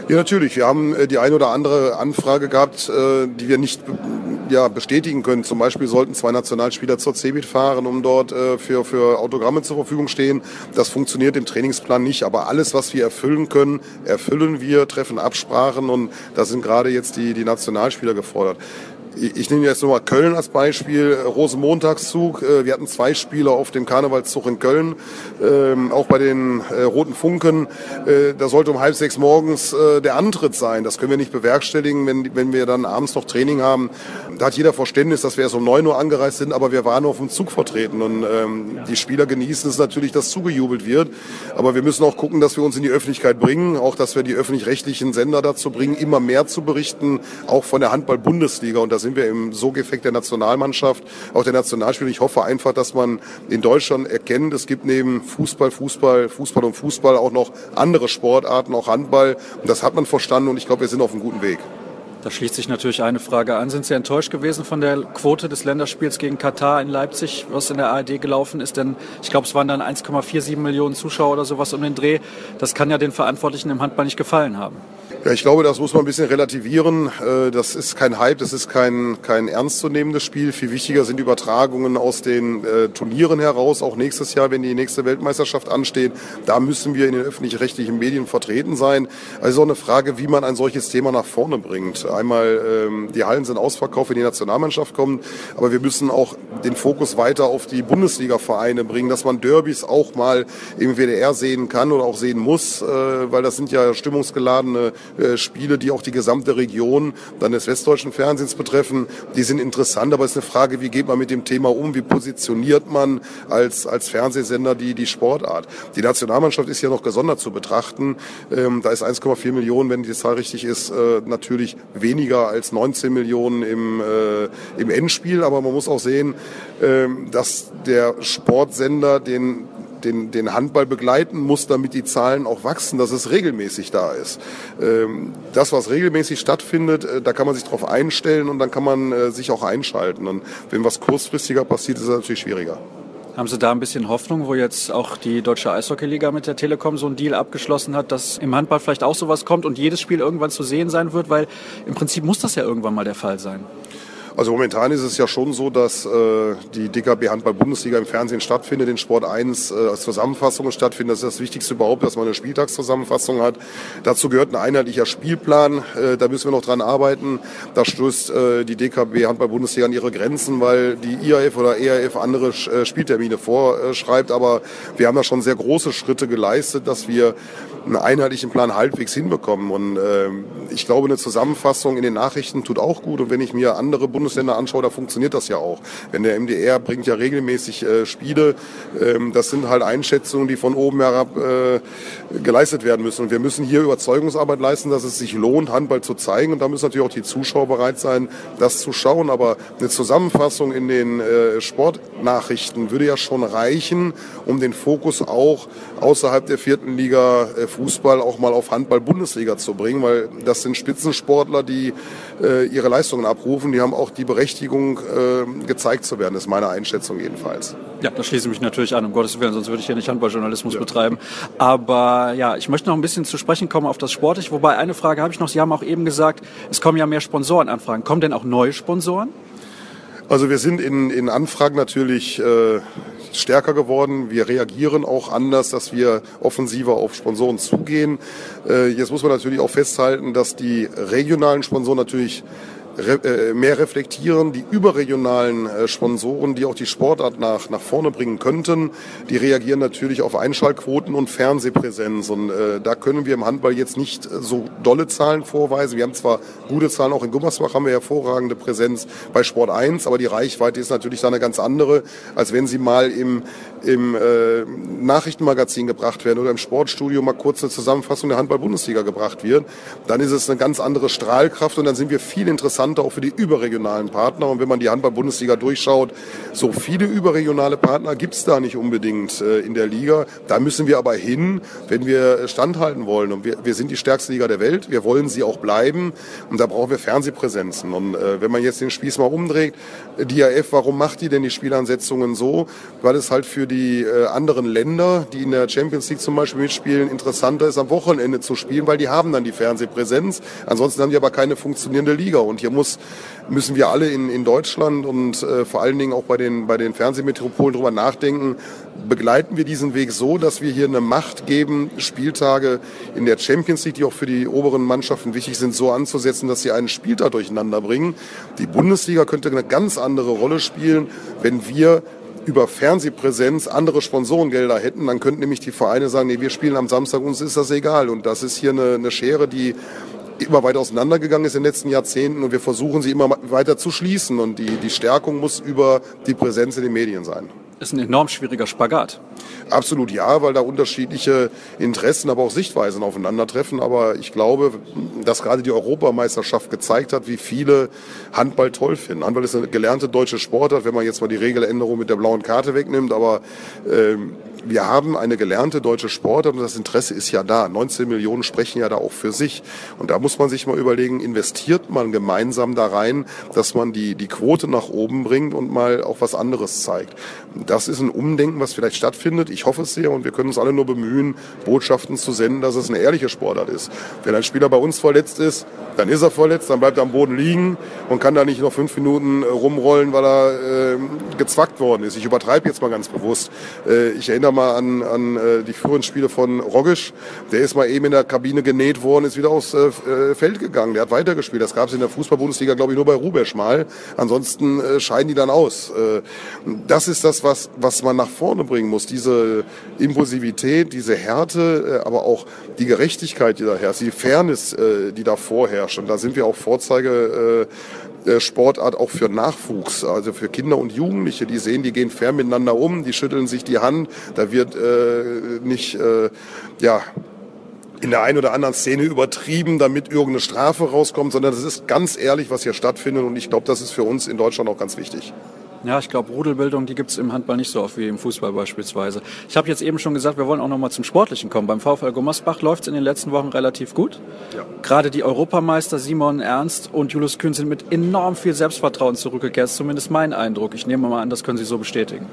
Ja, natürlich. Wir haben äh, die ein oder andere Anfrage gehabt, äh, die wir nicht ja, bestätigen können. Zum Beispiel sollten zwei Nationalspieler zur CeBIT fahren, um dort äh, für, für Autogramme zur Verfügung stehen. Das funktioniert im Trainingsplan nicht. Aber alles, was wir erfüllen können, erfüllen wir, treffen Absprachen und da sind gerade jetzt die, die Nationalspieler gefordert. Ich nehme jetzt nochmal Köln als Beispiel, Rosenmontagszug. Äh, wir hatten zwei Spieler auf dem Karnevalszug in Köln, ähm, auch bei den äh, Roten Funken. Äh, da sollte um halb sechs morgens der Antritt sein. Das können wir nicht bewerkstelligen, wenn, wenn wir dann abends noch Training haben. Da hat jeder Verständnis, dass wir erst um neun Uhr angereist sind, aber wir waren auf dem Zug vertreten. Und ähm, die Spieler genießen es natürlich, dass zugejubelt wird. Aber wir müssen auch gucken, dass wir uns in die Öffentlichkeit bringen, auch dass wir die öffentlich-rechtlichen Sender dazu bringen, immer mehr zu berichten, auch von der Handball-Bundesliga. Und das sind wir im Sogeffekt der Nationalmannschaft, auch der Nationalspieler. Ich hoffe einfach, dass man in Deutschland erkennt, es gibt neben Fußball, Fußball, Fußball und Fußball auch noch andere Sportarten, auch Handball. Und das hat man verstanden und ich glaube, wir sind auf einem guten Weg. Da schließt sich natürlich eine Frage an. Sind Sie enttäuscht gewesen von der Quote des Länderspiels gegen Katar in Leipzig, was in der ARD gelaufen ist? Denn ich glaube, es waren dann 1,47 Millionen Zuschauer oder sowas um den Dreh. Das kann ja den Verantwortlichen im Handball nicht gefallen haben. Ja, ich glaube, das muss man ein bisschen relativieren. Äh, das ist kein Hype, das ist kein, kein ernstzunehmendes Spiel. Viel wichtiger sind Übertragungen aus den äh, Turnieren heraus, auch nächstes Jahr, wenn die nächste Weltmeisterschaft ansteht. Da müssen wir in den öffentlich-rechtlichen Medien vertreten sein. Also eine Frage, wie man ein solches Thema nach vorne bringt. Einmal, ähm, die Hallen sind ausverkauft, wenn die Nationalmannschaft kommt, aber wir müssen auch den Fokus weiter auf die Bundesliga-Vereine bringen, dass man Derbys auch mal im WDR sehen kann oder auch sehen muss, äh, weil das sind ja stimmungsgeladene äh, Spiele, die auch die gesamte Region dann des westdeutschen Fernsehens betreffen, die sind interessant, aber es ist eine Frage, wie geht man mit dem Thema um, wie positioniert man als, als Fernsehsender die, die Sportart. Die Nationalmannschaft ist ja noch gesondert zu betrachten. Ähm, da ist 1,4 Millionen, wenn die Zahl richtig ist, äh, natürlich weniger als 19 Millionen im, äh, im Endspiel, aber man muss auch sehen, äh, dass der Sportsender den den, den Handball begleiten muss, damit die Zahlen auch wachsen, dass es regelmäßig da ist. Ähm, das, was regelmäßig stattfindet, äh, da kann man sich darauf einstellen und dann kann man äh, sich auch einschalten. Und wenn was kurzfristiger passiert, ist es natürlich schwieriger. Haben Sie da ein bisschen Hoffnung, wo jetzt auch die Deutsche Eishockeyliga mit der Telekom so einen Deal abgeschlossen hat, dass im Handball vielleicht auch sowas kommt und jedes Spiel irgendwann zu sehen sein wird? Weil im Prinzip muss das ja irgendwann mal der Fall sein. Also momentan ist es ja schon so, dass äh, die DKB Handball Bundesliga im Fernsehen stattfindet, in Sport 1 äh, als Zusammenfassung stattfindet. Das ist das Wichtigste überhaupt, dass man eine Spieltagszusammenfassung hat. Dazu gehört ein einheitlicher Spielplan. Äh, da müssen wir noch dran arbeiten. Da stößt äh, die DKB Handball Bundesliga an ihre Grenzen, weil die IAF oder EAF andere äh, Spieltermine vorschreibt. Aber wir haben da schon sehr große Schritte geleistet, dass wir einen einheitlichen Plan halbwegs hinbekommen. Und äh, ich glaube, eine Zusammenfassung in den Nachrichten tut auch gut. Und wenn ich mir andere Bundesländer anschaue, da funktioniert das ja auch. Wenn der MDR bringt ja regelmäßig äh, Spiele, ähm, das sind halt Einschätzungen, die von oben herab äh, geleistet werden müssen. Und wir müssen hier Überzeugungsarbeit leisten, dass es sich lohnt, Handball zu zeigen. Und da müssen natürlich auch die Zuschauer bereit sein, das zu schauen. Aber eine Zusammenfassung in den äh, Sportnachrichten würde ja schon reichen, um den Fokus auch außerhalb der vierten Liga äh, Fußball auch mal auf Handball-Bundesliga zu bringen, weil das sind Spitzensportler, die äh, ihre Leistungen abrufen. Die haben auch die Berechtigung, äh, gezeigt zu werden, ist meine Einschätzung jedenfalls. Ja, da schließe ich mich natürlich an, um Gottes Willen, sonst würde ich hier nicht Handballjournalismus ja. betreiben. Aber ja, ich möchte noch ein bisschen zu sprechen kommen auf das Sportliche. Wobei eine Frage habe ich noch. Sie haben auch eben gesagt, es kommen ja mehr Sponsorenanfragen. Kommen denn auch neue Sponsoren? Also wir sind in, in Anfragen natürlich äh, stärker geworden. Wir reagieren auch anders, dass wir offensiver auf Sponsoren zugehen. Äh, jetzt muss man natürlich auch festhalten, dass die regionalen Sponsoren natürlich mehr reflektieren. Die überregionalen äh, Sponsoren, die auch die Sportart nach, nach vorne bringen könnten, die reagieren natürlich auf Einschaltquoten und Fernsehpräsenz. Und äh, da können wir im Handball jetzt nicht so dolle Zahlen vorweisen. Wir haben zwar gute Zahlen, auch in Gummersbach haben wir hervorragende Präsenz bei Sport 1, aber die Reichweite ist natürlich da eine ganz andere, als wenn sie mal im, im äh, Nachrichtenmagazin gebracht werden oder im Sportstudio mal kurz eine Zusammenfassung der Handball-Bundesliga gebracht wird. Dann ist es eine ganz andere Strahlkraft und dann sind wir viel interessanter auch für die überregionalen Partner. Und wenn man die Handball-Bundesliga durchschaut, so viele überregionale Partner gibt es da nicht unbedingt äh, in der Liga. Da müssen wir aber hin, wenn wir standhalten wollen. Und wir, wir sind die stärkste Liga der Welt. Wir wollen sie auch bleiben. Und da brauchen wir Fernsehpräsenzen. Und äh, wenn man jetzt den Spieß mal umdreht, die AF, warum macht die denn die Spielansetzungen so? Weil es halt für die äh, anderen Länder, die in der Champions League zum Beispiel mitspielen, interessanter ist, am Wochenende zu spielen, weil die haben dann die Fernsehpräsenz. Ansonsten haben die aber keine funktionierende Liga. Und hier muss, müssen wir alle in, in Deutschland und äh, vor allen Dingen auch bei den, bei den Fernsehmetropolen drüber nachdenken, begleiten wir diesen Weg so, dass wir hier eine Macht geben, Spieltage in der Champions League, die auch für die oberen Mannschaften wichtig sind, so anzusetzen, dass sie einen Spieltag durcheinander bringen. Die Bundesliga könnte eine ganz andere Rolle spielen, wenn wir über Fernsehpräsenz andere Sponsorengelder hätten, dann könnten nämlich die Vereine sagen, nee, wir spielen am Samstag, uns ist das egal. Und das ist hier eine, eine Schere, die immer weiter auseinandergegangen ist in den letzten Jahrzehnten und wir versuchen sie immer weiter zu schließen und die, die Stärkung muss über die Präsenz in den Medien sein. Ist ein enorm schwieriger Spagat. Absolut ja, weil da unterschiedliche Interessen, aber auch Sichtweisen aufeinandertreffen. Aber ich glaube, dass gerade die Europameisterschaft gezeigt hat, wie viele Handball toll finden. Handball ist eine gelernte deutsche Sportart, wenn man jetzt mal die Regeländerung mit der blauen Karte wegnimmt. Aber ähm, wir haben eine gelernte deutsche Sportart und das Interesse ist ja da. 19 Millionen sprechen ja da auch für sich. Und da muss man sich mal überlegen, investiert man gemeinsam da rein, dass man die, die Quote nach oben bringt und mal auch was anderes zeigt. Das ist ein Umdenken, was vielleicht stattfindet. Ich hoffe es sehr und wir können uns alle nur bemühen, Botschaften zu senden, dass es eine ehrliche Sportart ist. Wenn ein Spieler bei uns verletzt ist, dann ist er verletzt, dann bleibt er am Boden liegen und kann da nicht noch fünf Minuten äh, rumrollen, weil er äh, gezwackt worden ist. Ich übertreibe jetzt mal ganz bewusst. Äh, ich erinnere mal an, an äh, die früheren Spiele von Rogisch. Der ist mal eben in der Kabine genäht worden, ist wieder aufs äh, äh Feld gegangen. Der hat weitergespielt. Das gab es in der Fußball-Bundesliga, glaube ich, nur bei Rubesch mal. Ansonsten äh, scheiden die dann aus. Äh, das ist das, was, was man nach vorne bringen muss. Diese Impulsivität, diese Härte, äh, aber auch die Gerechtigkeit, die da herrscht, die Fairness, äh, die da vorherrscht. Und da sind wir auch Vorzeige äh, Sportart auch für Nachwuchs, also für Kinder und Jugendliche, die sehen, die gehen fair miteinander um, die schütteln sich die Hand, da wird äh, nicht äh, ja in der einen oder anderen Szene übertrieben, damit irgendeine Strafe rauskommt, sondern das ist ganz ehrlich, was hier stattfindet. Und ich glaube, das ist für uns in Deutschland auch ganz wichtig. Ja, ich glaube, Rudelbildung, die gibt's im Handball nicht so oft wie im Fußball beispielsweise. Ich habe jetzt eben schon gesagt, wir wollen auch noch mal zum Sportlichen kommen. Beim VfL Gummersbach läuft's in den letzten Wochen relativ gut. Ja. Gerade die Europameister Simon Ernst und Julius Kühn sind mit enorm viel Selbstvertrauen zurückgekehrt. Zumindest mein Eindruck. Ich nehme mal an, das können Sie so bestätigen.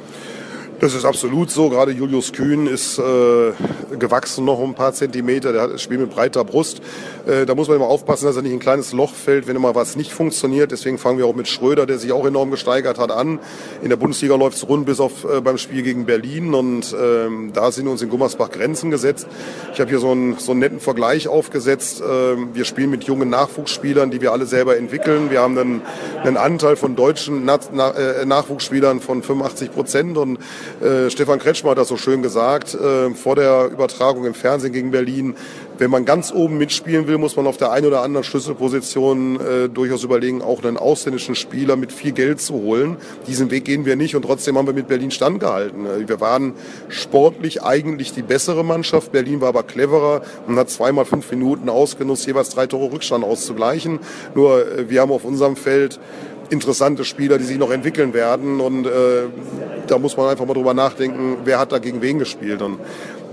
Das ist absolut so. Gerade Julius Kühn ist äh, gewachsen noch ein paar Zentimeter. Der hat, spielt mit breiter Brust. Äh, da muss man immer aufpassen, dass er nicht in ein kleines Loch fällt, wenn immer was nicht funktioniert. Deswegen fangen wir auch mit Schröder, der sich auch enorm gesteigert hat, an. In der Bundesliga läuft es rund bis auf äh, beim Spiel gegen Berlin. Und ähm, da sind uns in Gummersbach Grenzen gesetzt. Ich habe hier so einen, so einen netten Vergleich aufgesetzt. Ähm, wir spielen mit jungen Nachwuchsspielern, die wir alle selber entwickeln. Wir haben einen, einen Anteil von deutschen Na Na äh, Nachwuchsspielern von 85 Prozent. Und äh, Stefan Kretschmer hat das so schön gesagt, äh, vor der Übertragung im Fernsehen gegen Berlin. Wenn man ganz oben mitspielen will, muss man auf der einen oder anderen Schlüsselposition äh, durchaus überlegen, auch einen ausländischen Spieler mit viel Geld zu holen. Diesen Weg gehen wir nicht und trotzdem haben wir mit Berlin standgehalten. Äh, wir waren sportlich eigentlich die bessere Mannschaft. Berlin war aber cleverer und hat zweimal fünf Minuten ausgenutzt, jeweils drei Tore Rückstand auszugleichen. Nur äh, wir haben auf unserem Feld interessante Spieler, die sich noch entwickeln werden. Und äh, da muss man einfach mal drüber nachdenken, wer hat da gegen wen gespielt. Und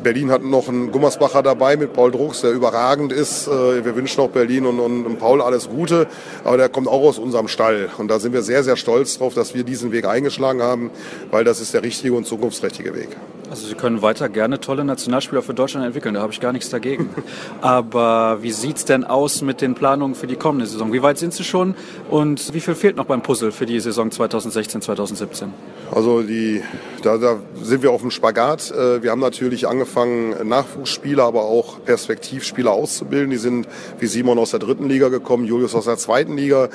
Berlin hat noch einen Gummersbacher dabei mit Paul Drucks, der überragend ist. Äh, wir wünschen auch Berlin und, und, Paul alles Gute. Aber der kommt auch aus unserem Stall. Und da sind wir sehr, sehr stolz drauf, dass wir diesen Weg eingeschlagen haben, weil das ist der richtige und zukunftsträchtige Weg. Also Sie können weiter gerne tolle Nationalspieler für Deutschland entwickeln, da habe ich gar nichts dagegen. Aber wie sieht es denn aus mit den Planungen für die kommende Saison? Wie weit sind Sie schon und wie viel fehlt noch beim Puzzle für die Saison 2016, 2017? Also die, da, da sind wir auf dem Spagat. Äh, wir haben natürlich angefangen, Nachwuchsspieler, aber auch Perspektivspieler auszubilden. Die sind wie Simon aus der dritten Liga gekommen, Julius aus der zweiten Liga.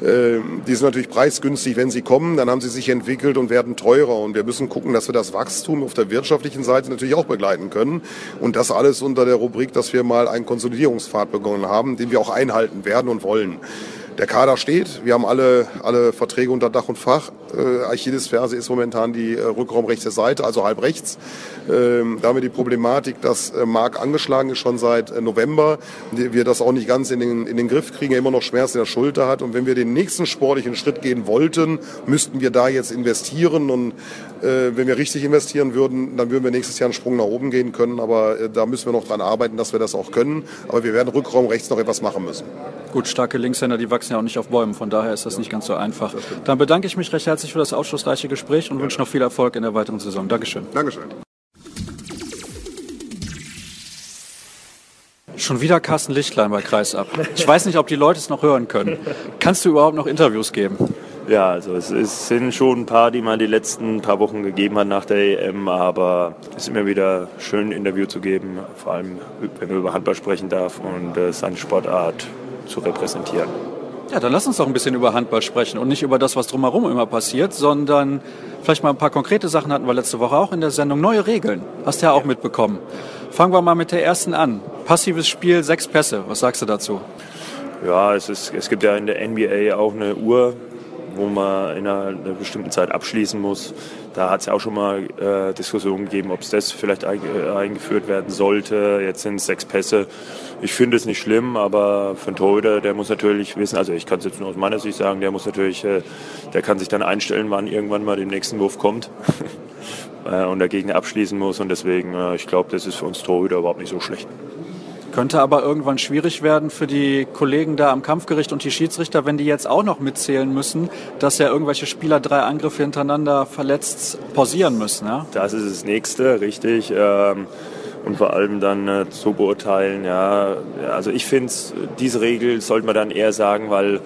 Äh, die sind natürlich preisgünstig, wenn sie kommen. Dann haben sie sich entwickelt und werden teurer. Und wir müssen gucken, dass wir das Wachstum auf der Wirtschaft wirtschaftlichen Seite natürlich auch begleiten können. Und das alles unter der Rubrik, dass wir mal einen Konsolidierungspfad begonnen haben, den wir auch einhalten werden und wollen. Der Kader steht, wir haben alle, alle Verträge unter Dach und Fach. Äh, Achillesferse ist momentan die äh, Rückraumrechte Seite, also halb rechts. Ähm, da haben wir die Problematik, dass äh, Marc angeschlagen ist schon seit äh, November. Wir das auch nicht ganz in den, in den Griff kriegen, er immer noch Schmerzen in der Schulter hat. Und wenn wir den nächsten sportlichen Schritt gehen wollten, müssten wir da jetzt investieren. Und äh, wenn wir richtig investieren würden, dann würden wir nächstes Jahr einen Sprung nach oben gehen können. Aber äh, da müssen wir noch dran arbeiten, dass wir das auch können. Aber wir werden Rückraum rechts noch etwas machen müssen. Gut, starke Linkshänder, die wachsen ja auch nicht auf Bäumen. Von daher ist das nicht ganz so einfach. Dann bedanke ich mich recht herzlich für das aufschlussreiche Gespräch und ja. wünsche noch viel Erfolg in der weiteren Saison. Dankeschön. Dankeschön. Schon wieder Carsten Lichtlein bei Kreisab. Ich weiß nicht, ob die Leute es noch hören können. Kannst du überhaupt noch Interviews geben? Ja, also es, es, sind schon ein paar, die man die letzten paar Wochen gegeben hat nach der EM, aber es ist immer wieder schön, ein Interview zu geben, vor allem wenn man über Handball sprechen darf und äh, seine Sportart zu repräsentieren. Ja, dann lass uns doch ein bisschen über Handball sprechen und nicht über das, was drumherum immer passiert, sondern vielleicht mal ein paar konkrete Sachen hatten wir letzte Woche auch in der Sendung. Neue Regeln, hast du ja auch mitbekommen. Fangen wir mal mit der ersten an. Passives Spiel, sechs Pässe. Was sagst du dazu? Ja, es, ist, es gibt ja in der NBA auch eine Uhr, wo man in einer, einer bestimmten Zeit abschließen muss. Da hat es ja auch schon mal äh, Diskussionen gegeben, ob es das vielleicht ein, äh, eingeführt werden sollte. Jetzt sind es sechs Pässe. Ich finde es nicht schlimm, aber für einen Torhüter, der muss natürlich wissen, also ich kann es jetzt nur aus meiner Sicht sagen, der muss natürlich, äh, der kann sich dann einstellen, wann irgendwann mal der nächsten Wurf kommt äh, und der Gegner abschließen muss. Und deswegen, äh, ich glaube, das ist für uns Torhüter überhaupt nicht so schlecht. Könnte aber irgendwann schwierig werden für die Kollegen da am Kampfgericht und die Schiedsrichter, wenn die jetzt auch noch mitzählen müssen, dass ja irgendwelche Spieler drei Angriffe hintereinander verletzt pausieren müssen. Ja? Das ist das Nächste, richtig. Ähm, und vor allem dann äh, zu beurteilen, ja. Also ich finde, diese Regel sollte man dann eher sagen, weil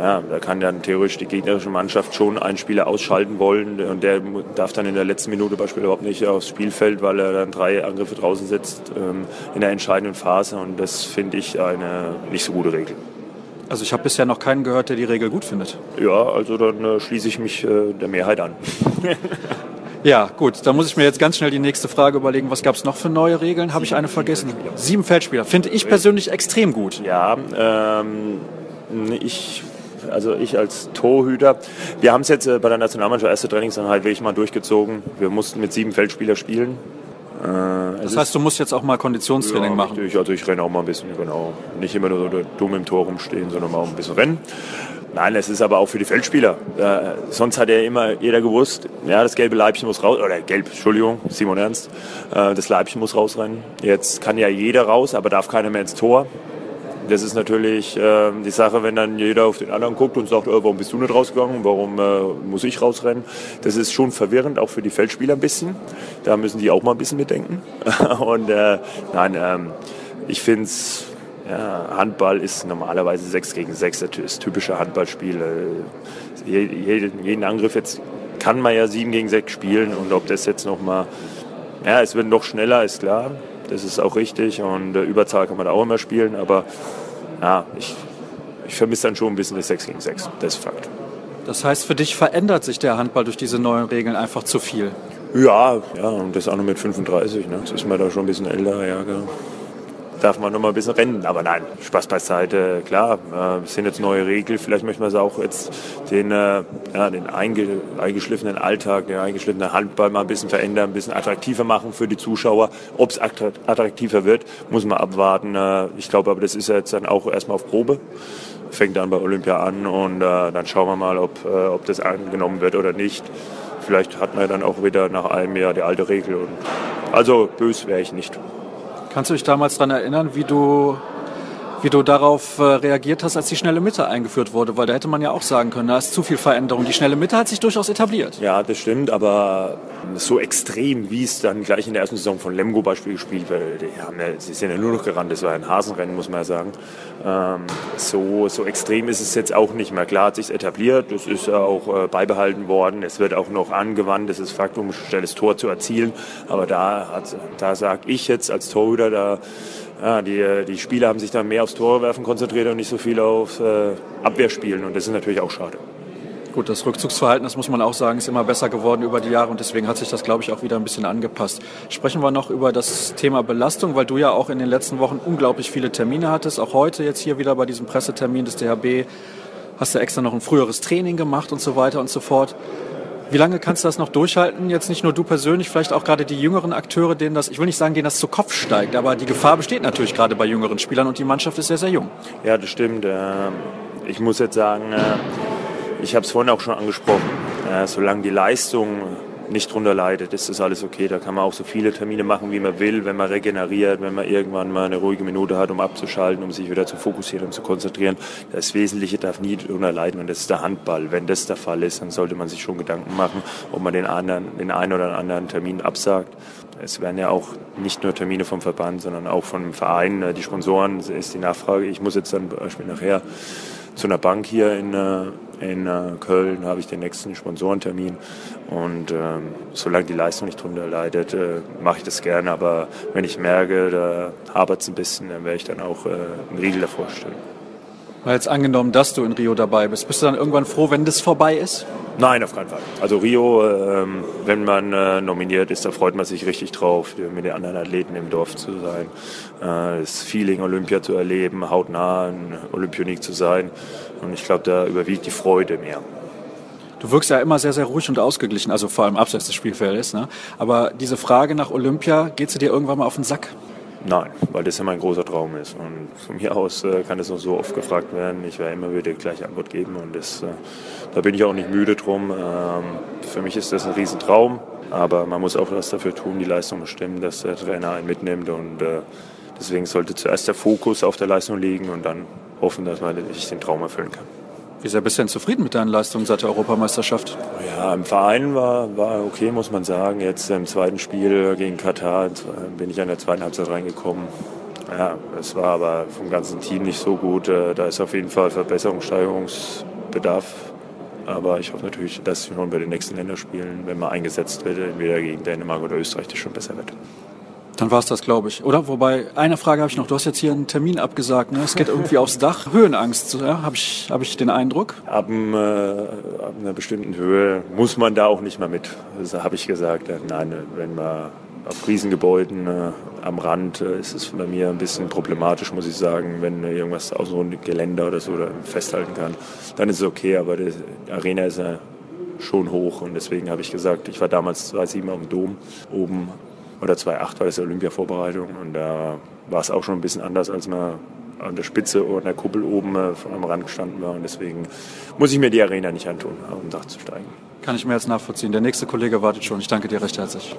ja, da kann dann theoretisch die gegnerische Mannschaft schon einen Spieler ausschalten wollen und der darf dann in der letzten Minute beispielsweise überhaupt nicht aufs Spielfeld, weil er dann drei Angriffe draußen setzt ähm, in der entscheidenden Phase und das finde ich eine nicht so gute Regel. Also ich habe bisher noch keinen gehört, der die Regel gut findet. Ja, also dann äh, schließe ich mich äh, der Mehrheit an. Ja, gut, dann muss ich mir jetzt ganz schnell die nächste Frage überlegen. Was gab es noch für neue Regeln? Habe ich eine vergessen? Sieben Feldspieler. Finde ich persönlich extrem gut. Ja, ähm, ich also ich als Torhüter. Wir haben es jetzt äh, bei der Nationalmannschaft erste Trainingseinheit wirklich mal durchgezogen. Wir mussten mit sieben Feldspielern spielen. Äh, das heißt, du musst jetzt auch mal Konditionstraining ja, machen? Richtig. Also ich renne auch mal ein bisschen, genau. Nicht immer nur so dumm im Tor rumstehen, sondern mal ein bisschen rennen. Nein, es ist aber auch für die Feldspieler. Äh, sonst hat ja immer jeder gewusst, ja, das gelbe Leibchen muss raus, oder gelb, Entschuldigung, Simon Ernst, äh, das Leibchen muss rausrennen. Jetzt kann ja jeder raus, aber darf keiner mehr ins Tor. Das ist natürlich äh, die Sache, wenn dann jeder auf den anderen guckt und sagt, oh, warum bist du nicht rausgegangen, warum äh, muss ich rausrennen. Das ist schon verwirrend, auch für die Feldspieler ein bisschen. Da müssen die auch mal ein bisschen mitdenken. und äh, nein, ähm, ich finde es, ja, Handball ist normalerweise 6 gegen 6, das typische Handballspiel. Äh, jeden, jeden Angriff jetzt kann man ja 7 gegen 6 spielen und ob das jetzt nochmal, ja, es wird noch schneller, ist klar. Das ist auch richtig und äh, Überzahl kann man da auch immer spielen, aber ja, ich, ich vermisse dann schon ein bisschen das 6 gegen 6. Das ist Fakt. Das heißt, für dich verändert sich der Handball durch diese neuen Regeln einfach zu viel? Ja, ja, und das auch noch mit 35. Ne? Jetzt ist man da schon ein bisschen älter, ja, gell darf man noch mal ein bisschen rennen. Aber nein, Spaß beiseite, klar, äh, sind jetzt neue Regeln. Vielleicht möchte man es auch jetzt den, äh, ja, den einge, eingeschliffenen Alltag, den eingeschliffenen Handball mal ein bisschen verändern, ein bisschen attraktiver machen für die Zuschauer. Ob es attraktiver wird, muss man abwarten. Äh, ich glaube aber, das ist jetzt dann auch erstmal auf Probe. Fängt dann bei Olympia an und äh, dann schauen wir mal, ob, äh, ob das angenommen wird oder nicht. Vielleicht hat man dann auch wieder nach einem Jahr die alte Regel. Und also bös wäre ich nicht. Kannst du dich damals daran erinnern, wie du, wie du darauf äh, reagiert hast, als die schnelle Mitte eingeführt wurde? Weil da hätte man ja auch sagen können, da ist zu viel Veränderung. Die schnelle Mitte hat sich durchaus etabliert. Ja, das stimmt, aber so extrem, wie es dann gleich in der ersten Saison von Lemgo Beispiel gespielt haben ja, sie sind ja nur noch gerannt, das war ein Hasenrennen, muss man ja sagen. Ähm, so, so extrem ist es jetzt auch nicht mehr. Klar hat sich etabliert, das ist auch äh, beibehalten worden, es wird auch noch angewandt, das ist Faktum, um schnelles Tor zu erzielen. Aber da, da sage ich jetzt als Torhüter, da ja, die, die Spieler haben sich da mehr aufs Torwerfen konzentriert und nicht so viel auf äh, Abwehrspielen und das ist natürlich auch schade. Gut, das Rückzugsverhalten, das muss man auch sagen, ist immer besser geworden über die Jahre und deswegen hat sich das, glaube ich, auch wieder ein bisschen angepasst. Sprechen wir noch über das Thema Belastung, weil du ja auch in den letzten Wochen unglaublich viele Termine hattest. Auch heute jetzt hier wieder bei diesem Pressetermin des DHB hast du extra noch ein früheres Training gemacht und so weiter und so fort. Wie lange kannst du das noch durchhalten? Jetzt nicht nur du persönlich, vielleicht auch gerade die jüngeren Akteure, denen das, ich will nicht sagen, denen das zu Kopf steigt, aber die Gefahr besteht natürlich gerade bei jüngeren Spielern und die Mannschaft ist sehr, sehr jung. Ja, das stimmt. Ähm, ich muss jetzt sagen, äh, ich habe es vorhin auch schon angesprochen, äh, solange die Leistung nicht drunter leidet, ist das alles okay. Da kann man auch so viele Termine machen, wie man will, wenn man regeneriert, wenn man irgendwann mal eine ruhige Minute hat, um abzuschalten, um sich wieder zu fokussieren und zu konzentrieren. Das Wesentliche darf nie drunter leiden und das ist der Handball. Wenn das der Fall ist, dann sollte man sich schon Gedanken machen, ob man den, anderen, den einen oder anderen Termin absagt. Es werden ja auch nicht nur Termine vom Verband, sondern auch vom Verein, äh, die Sponsoren, ist die Nachfrage. Ich muss jetzt dann Beispiel nachher zu einer Bank hier in, äh, in äh, Köln, habe ich den nächsten Sponsorentermin. Und ähm, solange die Leistung nicht drunter leidet, äh, mache ich das gerne. Aber wenn ich merke, da hapert es ein bisschen, dann werde ich dann auch äh, einen Riegel davor stellen. Weil jetzt angenommen, dass du in Rio dabei bist, bist du dann irgendwann froh, wenn das vorbei ist? Nein, auf keinen Fall. Also Rio, ähm, wenn man äh, nominiert ist, da freut man sich richtig drauf, mit den anderen Athleten im Dorf zu sein, äh, das Feeling Olympia zu erleben, hautnah ein Olympionik zu sein. Und ich glaube, da überwiegt die Freude mehr. Du wirkst ja immer sehr, sehr ruhig und ausgeglichen, also vor allem abseits des Spielfeldes. Ne? Aber diese Frage nach Olympia, geht sie dir irgendwann mal auf den Sack? Nein, weil das ja mein großer Traum ist. Und von mir aus äh, kann es noch so oft gefragt werden. Ich werde immer wieder die gleiche Antwort geben und das, äh, da bin ich auch nicht müde drum. Ähm, für mich ist das ein Riesentraum, aber man muss auch was dafür tun, die Leistung bestimmen, dass der Trainer einen mitnimmt und äh, deswegen sollte zuerst der Fokus auf der Leistung liegen und dann hoffen, dass man sich den Traum erfüllen kann. Wie sehr bist du denn zufrieden mit deinen Leistungen seit der Europameisterschaft? Ja, im Verein war, war okay, muss man sagen. Jetzt im zweiten Spiel gegen Katar bin ich an der zweiten Halbzeit reingekommen. Ja, es war aber vom ganzen Team nicht so gut. Äh, da ist auf jeden Fall Verbesserungssteigerungsbedarf. Aber ich hoffe natürlich, dass schon bei den nächsten Länderspielen, wenn man eingesetzt wird, entweder gegen Dänemark oder Österreich, das schon besser wird. Dann war es das, glaube ich. Oder? Wobei, eine Frage habe ich noch. Du hast jetzt hier einen Termin abgesagt. Ne? Es geht irgendwie aufs Dach. Höhenangst, ja? habe ich, hab ich den Eindruck? Ab, äh, ab, einer bestimmten Höhe muss man da auch nicht mehr mit. Das habe ich gesagt. Nein, wenn man auf Riesengebäuden äh, am Rand äh, ist es bei mir ein bisschen problematisch, muss ich sagen, wenn irgendwas aus so einem Geländer oder so festhalten kann. Dann ist es okay, aber die Arena ist ja schon hoch und deswegen habe ich gesagt, ich war damals 2007 auf dem Dom oben oder 2,8 war das Olympia-Vorbereitung und da war es auch schon ein bisschen anders, als man an der Spitze oder an der Kuppel oben äh, am Rand gestanden war und deswegen muss ich mir die Arena nicht antun, um Dach zu steigen. Kann ich mir jetzt nachvollziehen. Der nächste Kollege wartet schon. Ich danke dir recht herzlich.